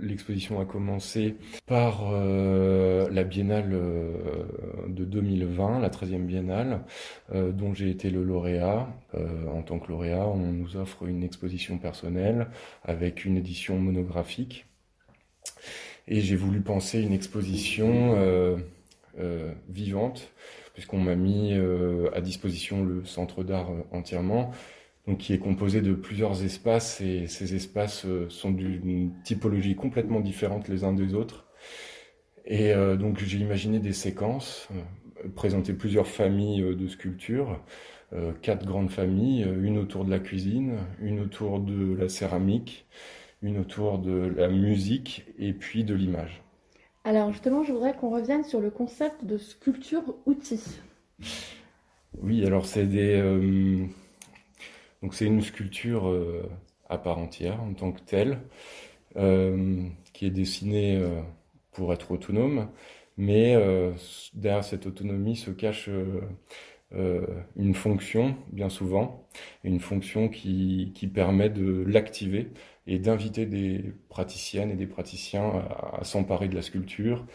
L'exposition a commencé par euh, la biennale euh, de 2020, la 13e biennale, euh, dont j'ai été le lauréat. en tant que lauréat, on nous offre une exposition personnelle avec une édition monographique. Et j'ai voulu penser une exposition vivante, puisqu'on m'a mis à disposition le centre d'art entièrement donc qui est composé de plusieurs espaces et ces espaces euh, sont d'une typologie complètement différente les uns des autres. Et euh, donc j'ai imaginé des séquences, euh, présenter plusieurs familles de sculptures, quatre grandes familles, une autour de la cuisine, une autour de la céramique, une autour de la musique et puis de l'image. Alors justement, je voudrais qu'on revienne sur le concept de sculpture-outil. Oui, alors c'est des, donc c'est une sculpture euh, à part entière en tant que telle, euh, qui est dessinée euh, pour être autonome, mais derrière cette autonomie se cache une fonction, bien souvent, une fonction qui, qui permet de l'activer et d'inviter des praticiennes et des praticiens à s'emparer de la sculpture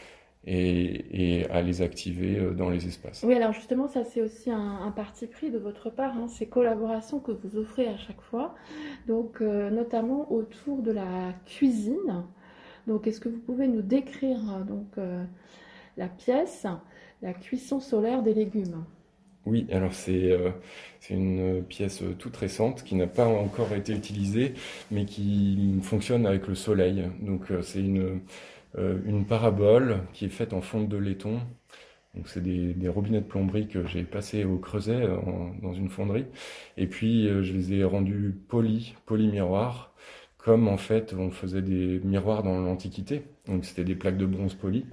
et, à les activer euh, dans les espaces. Oui, alors justement, ça c'est aussi un, parti pris de votre part, hein, ces collaborations que vous offrez à chaque fois, donc euh, notamment autour de la cuisine. Donc, est-ce que vous pouvez nous décrire donc euh, la pièce, la cuisson solaire des légumes? Oui, alors c'est une pièce toute récente qui n'a pas encore été utilisée, mais qui fonctionne avec le soleil. Donc c'est une, euh, une parabole qui est faite en fonte de laiton. Donc c'est des, robinets de plomberie que j'ai passés au creuset euh, dans une fonderie. Et puis euh, je les ai rendus polis, poly-miroirs, comme en fait on faisait des miroirs dans l'Antiquité. Donc c'était des plaques de bronze polies.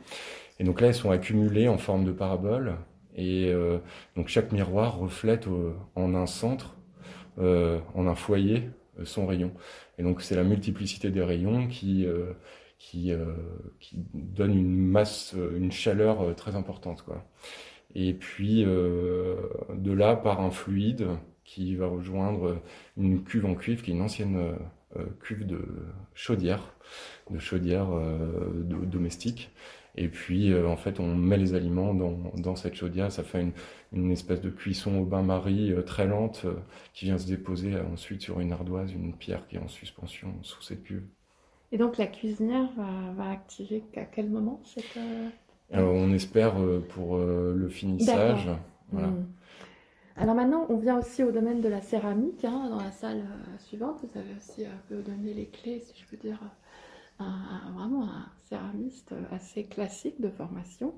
Et donc là elles sont accumulées en forme de parabole. Et donc chaque miroir reflète en un centre, en un foyer, son rayon. Et donc c'est la multiplicité des rayons qui qui, euh, qui donne une masse, euh, une chaleur euh, très importante. Quoi. Et puis de là par un fluide qui va rejoindre une cuve en cuivre qui est une ancienne cuve de chaudière, de chaudière domestique. Et puis, en fait, on met les aliments dans, dans cette chaudière. Ça fait une, une, espèce de cuisson au bain-marie très lente qui vient se déposer ensuite sur une ardoise, une pierre qui est en suspension sous cette cuve. Et donc la cuisinière va, activer à quel moment cette... Euh, Alors on espère euh, pour euh, le finissage. Voilà. Hmm. Alors maintenant, on vient aussi au domaine de la céramique. Hein, dans la salle suivante, vous avez aussi un peu donné les clés, si je peux dire, un, vraiment un céramiste assez classique de formation.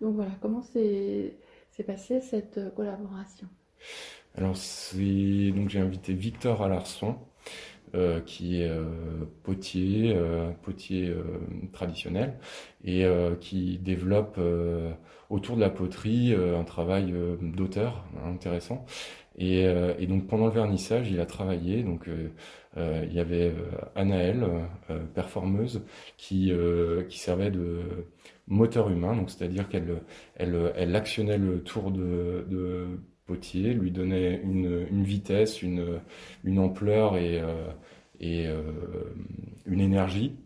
Donc voilà, comment s'est passée cette collaboration? Alors donc j'ai invité Victor Alarson, euh, qui est euh, potier, euh, potier traditionnel, et qui développe autour de la poterie un travail d'auteur intéressant. Et, donc pendant le vernissage, il a travaillé. Donc il y avait Anaël, performeuse, qui qui servait de moteur humain. Donc c'est-à-dire qu'elle elle, elle actionnait le tour de, de Potier lui donnait une, vitesse, une, ampleur et, euh, euh, une énergie.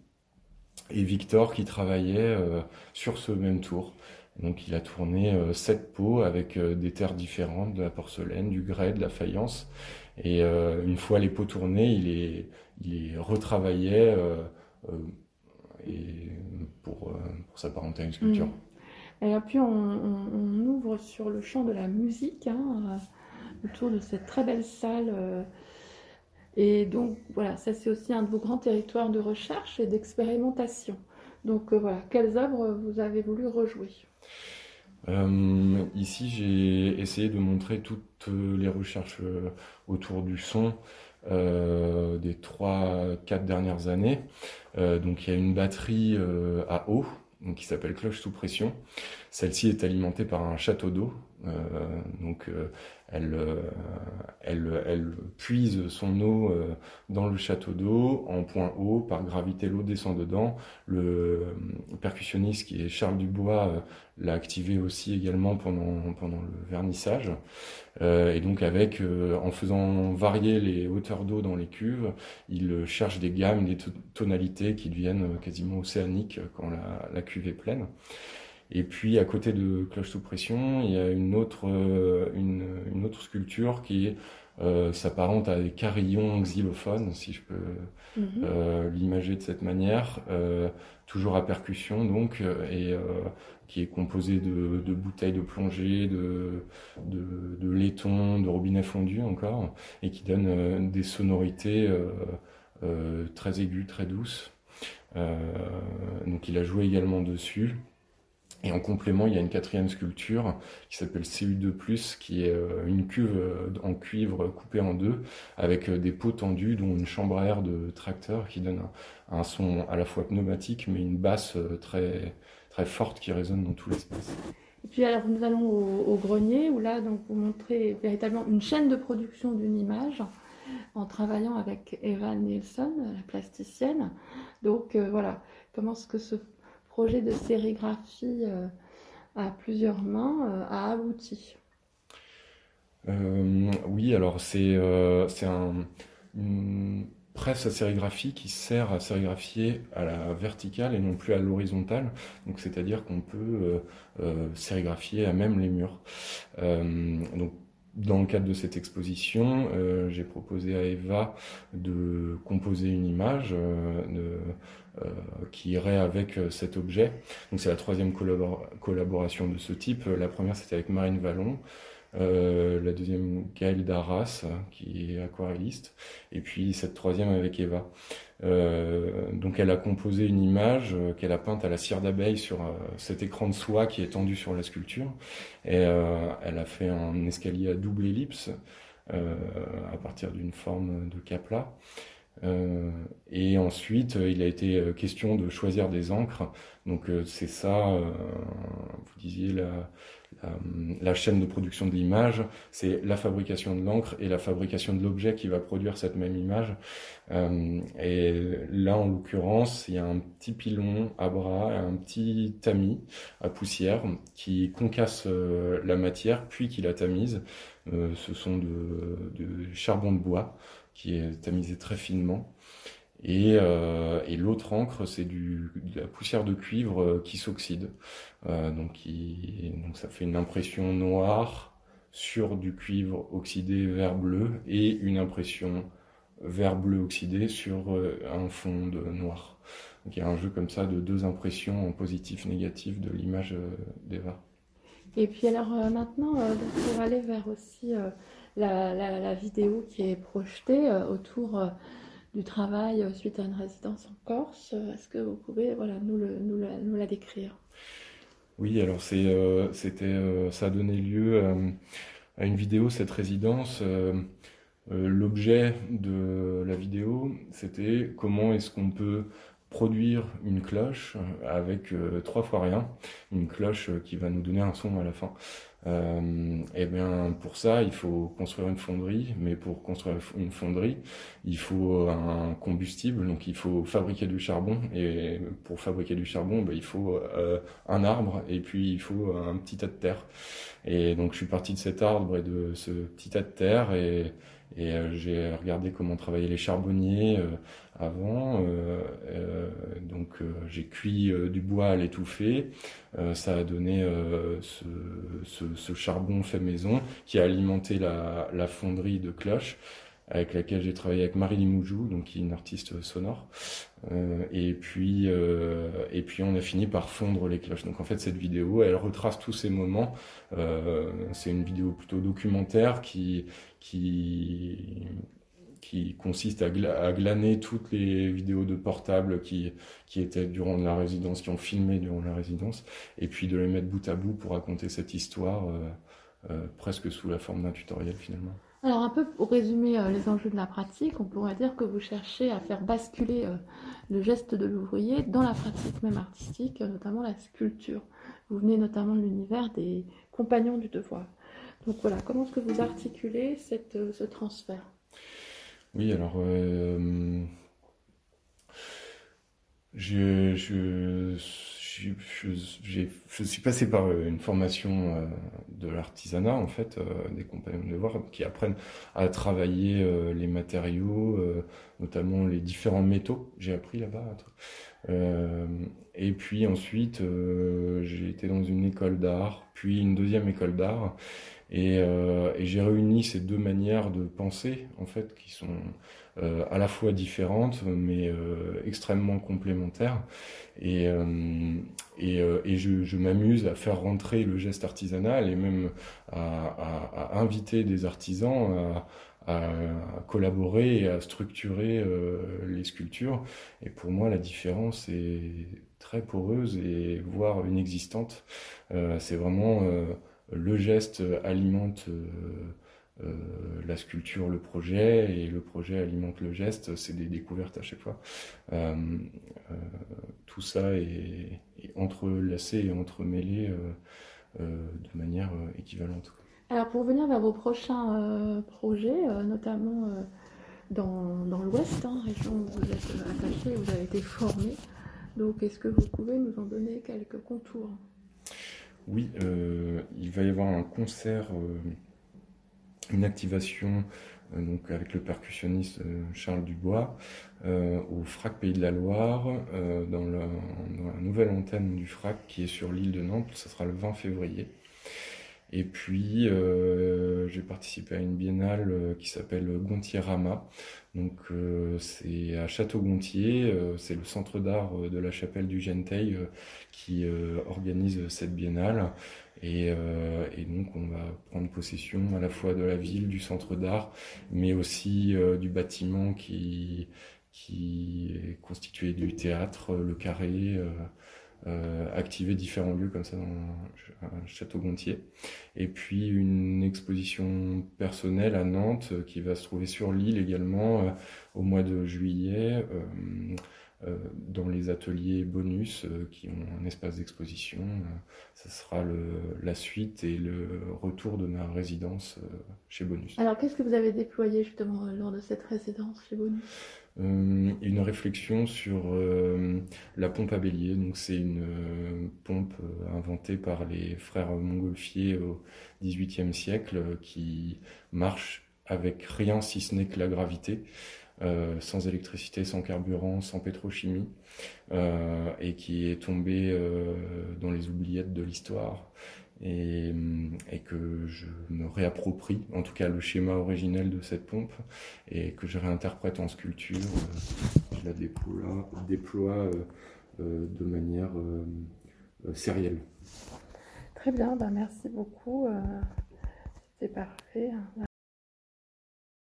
Et Victor qui travaillait euh, sur ce même tour. Donc il a tourné sept pots avec des terres différentes, de la porcelaine, du grès, de la faïence. Et une fois les pots tournés, il les, il les retravaillait et pour, pour s'apparenter à une sculpture. Mmh. Et puis on, ouvre sur le champ de la musique, hein, euh, autour de cette très belle salle. Euh. et donc voilà, ça c'est aussi un de vos grands territoires de recherche et d'expérimentation. Donc euh, voilà, quelles œuvres vous avez voulu rejouer? Ici j'ai essayé de montrer toutes les recherches autour du son. des trois, quatre dernières années. donc il y a une batterie à eau qui s'appelle cloche sous pression. Celle-ci est alimentée par un château d'eau donc elle, elle, elle, puise son eau dans le château d'eau en point haut, par gravité l'eau descend dedans. Le percussionniste qui est Charles Dubois l'a activé aussi également pendant, pendant le vernissage. et donc avec, en faisant varier les hauteurs d'eau dans les cuves, il cherche des gammes, des tonalités qui deviennent quasiment océaniques quand la, la cuve est pleine. Et puis à côté de Cloche sous pression, il y a une autre, euh, une, une autre sculpture qui euh, s'apparente à des carillons xylophones, si je peux mhm. euh, l'imager de cette manière, euh, toujours à percussion donc, et euh, qui est composé de, de, bouteilles de plongée, de, de, de laiton, de robinet fondu encore, et qui donne des sonorités très aiguës, très douces. donc il a joué également dessus. Et en complément, il y a une quatrième sculpture qui s'appelle CU2+, qui est euh, une cuve euh, en cuivre coupée en deux, avec euh, des pots tendus, dont une chambre à air de tracteur qui donne un, son à la fois pneumatique, mais une basse très, très forte qui résonne dans tout l'espace. Et puis alors nous allons au, grenier, où là donc vous montrez véritablement une chaîne de production d'une image en travaillant avec Eva Nielsen, la plasticienne. Donc voilà, comment est-ce que ce projet de sérigraphie euh, à plusieurs mains euh, a abouti euh, Oui, alors c'est un, une presse à sérigraphie qui sert à sérigraphier à la verticale et non plus à l'horizontale. Donc c'est-à-dire qu'on peut sérigraphier à même les murs. donc dans le cadre de cette exposition, euh, j'ai proposé à Eva de composer une image euh, euh, qui irait avec cet objet. Donc c'est la troisième collaboration de ce type. La première c'était avec Marine Vallon. La deuxième Gaëlle Darras qui est aquarelliste et puis cette troisième avec Eva euh, donc elle a composé une image euh, qu'elle a peinte à la cire d'abeille sur euh, cet écran de soie qui est tendu sur la sculpture. Et elle a fait un escalier à double ellipse à partir d'une forme de capla. Euh, et ensuite, il a été question de choisir des encres. Donc c'est ça, vous disiez la, euh, la, chaîne de production de l'image, c'est la fabrication de l'encre et la fabrication de l'objet qui va produire cette même image. Euh, et là, en l'occurrence, il y a un petit pilon à bras, un petit tamis à poussière qui concasse euh, la matière puis qui la tamise. ce sont de, de charbon de bois qui est tamisé très finement. Et, euh, et l'autre encre, c'est de la poussière de cuivre euh, qui s'oxyde. Euh, donc, ça fait une impression noire sur du cuivre oxydé vert bleu et une impression vert bleu oxydé sur un fond de noir. Donc il y a un jeu comme ça de deux impressions en positif négatif de l'image d'Eva. Et puis alors maintenant, pour aller vers aussi la, vidéo qui est projetée autour travail euh, suite à une résidence en Corse. Euh, est-ce que vous pouvez voilà, nous, le, la décrire? Oui, alors c'est, euh, c'était, ça a donné lieu à une vidéo, cette résidence. l'objet de la vidéo, c'était comment est-ce qu'on peut produire une cloche avec trois fois rien, une cloche qui va nous donner un son à la fin. Euh, et bien pour ça, il faut construire une fonderie, mais pour construire une fonderie, il faut un combustible, donc il faut fabriquer du charbon, et pour fabriquer du charbon, ben, il faut euh, un arbre, et puis il faut un petit tas de terre. Et donc je suis parti de cet arbre et de ce petit tas de terre, et et euh, j'ai regardé comment travaillaient les charbonniers euh, avant. Euh, donc j'ai cuit du bois à l'étouffer. ça a donné ce, ce, ce, charbon fait maison qui a alimenté la, la fonderie de cloche avec laquelle j'ai travaillé avec Marie Limoujou, donc qui est une artiste sonore. Euh, et puis euh, et puis on a fini par fondre les cloches. Donc en fait cette vidéo, elle retrace tous ces moments. Euh, c'est une vidéo plutôt documentaire qui qui consiste à, glaner toutes les vidéos de portable qui, étaient durant la résidence, qui ont filmé durant la résidence, et puis de les mettre bout à bout pour raconter cette histoire euh, euh presque sous la forme d'un tutoriel finalement. Alors un peu pour résumer euh, les enjeux de la pratique, on pourrait dire que vous cherchez à faire basculer le geste de l'ouvrier dans la pratique même artistique, notamment la sculpture. Vous venez notamment de l'univers des compagnons du devoir. Donc voilà, comment est-ce que vous articulez cette, ce transfert? Oui, alors je, je suis passé par euh, une formation euh, de l'artisanat, en fait, euh, des compagnons de devoir, qui apprennent à travailler les matériaux, notamment les différents métaux. J'ai appris là-bas. Et puis ensuite, j'ai été dans une école d'art, puis une deuxième école d'art. Et, et j'ai réuni ces deux manières de penser, en fait, qui sont euh, à la fois différentes, mais euh, extrêmement complémentaires. Et, euh, je, m'amuse à faire rentrer le geste artisanal et même à, à inviter des artisans à, à, collaborer et à structurer les sculptures. Et pour moi, la différence est très poreuse et voire inexistante. c'est vraiment le geste alimente euh, la sculpture, le projet, et le projet alimente le geste, c'est des découvertes à chaque fois. Euh, euh, tout ça est, entrelacé et entremêlé de manière équivalente. Alors pour venir vers vos prochains projets, notamment dans, dans l'Ouest, hein, région où vous êtes attaché, vous avez été formé, donc est-ce que vous pouvez nous en donner quelques contours? Oui, il va y avoir un concert une activation euh, donc avec le percussionniste euh, Charles Dubois euh, au FRAC Pays de la Loire dans la, dans, la, nouvelle antenne du FRAC qui est sur l'île de Nantes. Ça sera le 20 février. Et puis, euh, j'ai participé à une biennale euh, qui s'appelle Gontier-Rama. Donc, euh, c'est à Château-Gontier, c'est le centre d'art de la chapelle du Genteil qui organise cette biennale. Et, et, donc, on va prendre possession à la fois de la ville, du centre d'art, mais aussi du bâtiment qui, qui est constitué du théâtre, le carré. Euh, activer différents lieux comme ça dans Château Gontier. Et puis une exposition personnelle à Nantes euh, qui va se trouver sur l'île également euh, au mois de juillet. dans les ateliers bonus qui ont un espace d'exposition. ça sera la suite et le retour de ma résidence chez Bonus. Alors, qu'est-ce que vous avez déployé justement lors de cette résidence chez Bonus? Une réflexion sur euh, la pompe à bélier. Donc c'est une euh, pompe inventée par les frères Montgolfier au XVIIIe siècle qui marche avec rien si ce n'est que la gravité. sans électricité, sans carburant, sans pétrochimie, et qui est tombée dans les oubliettes de l'histoire et, et, que je me réapproprie, en tout cas le schéma originel de cette pompe, et que je réinterprète en sculpture. Euh, je la déploie, déploie euh, euh, de manière sérielle. Très bien, bah merci beaucoup. C'était parfait.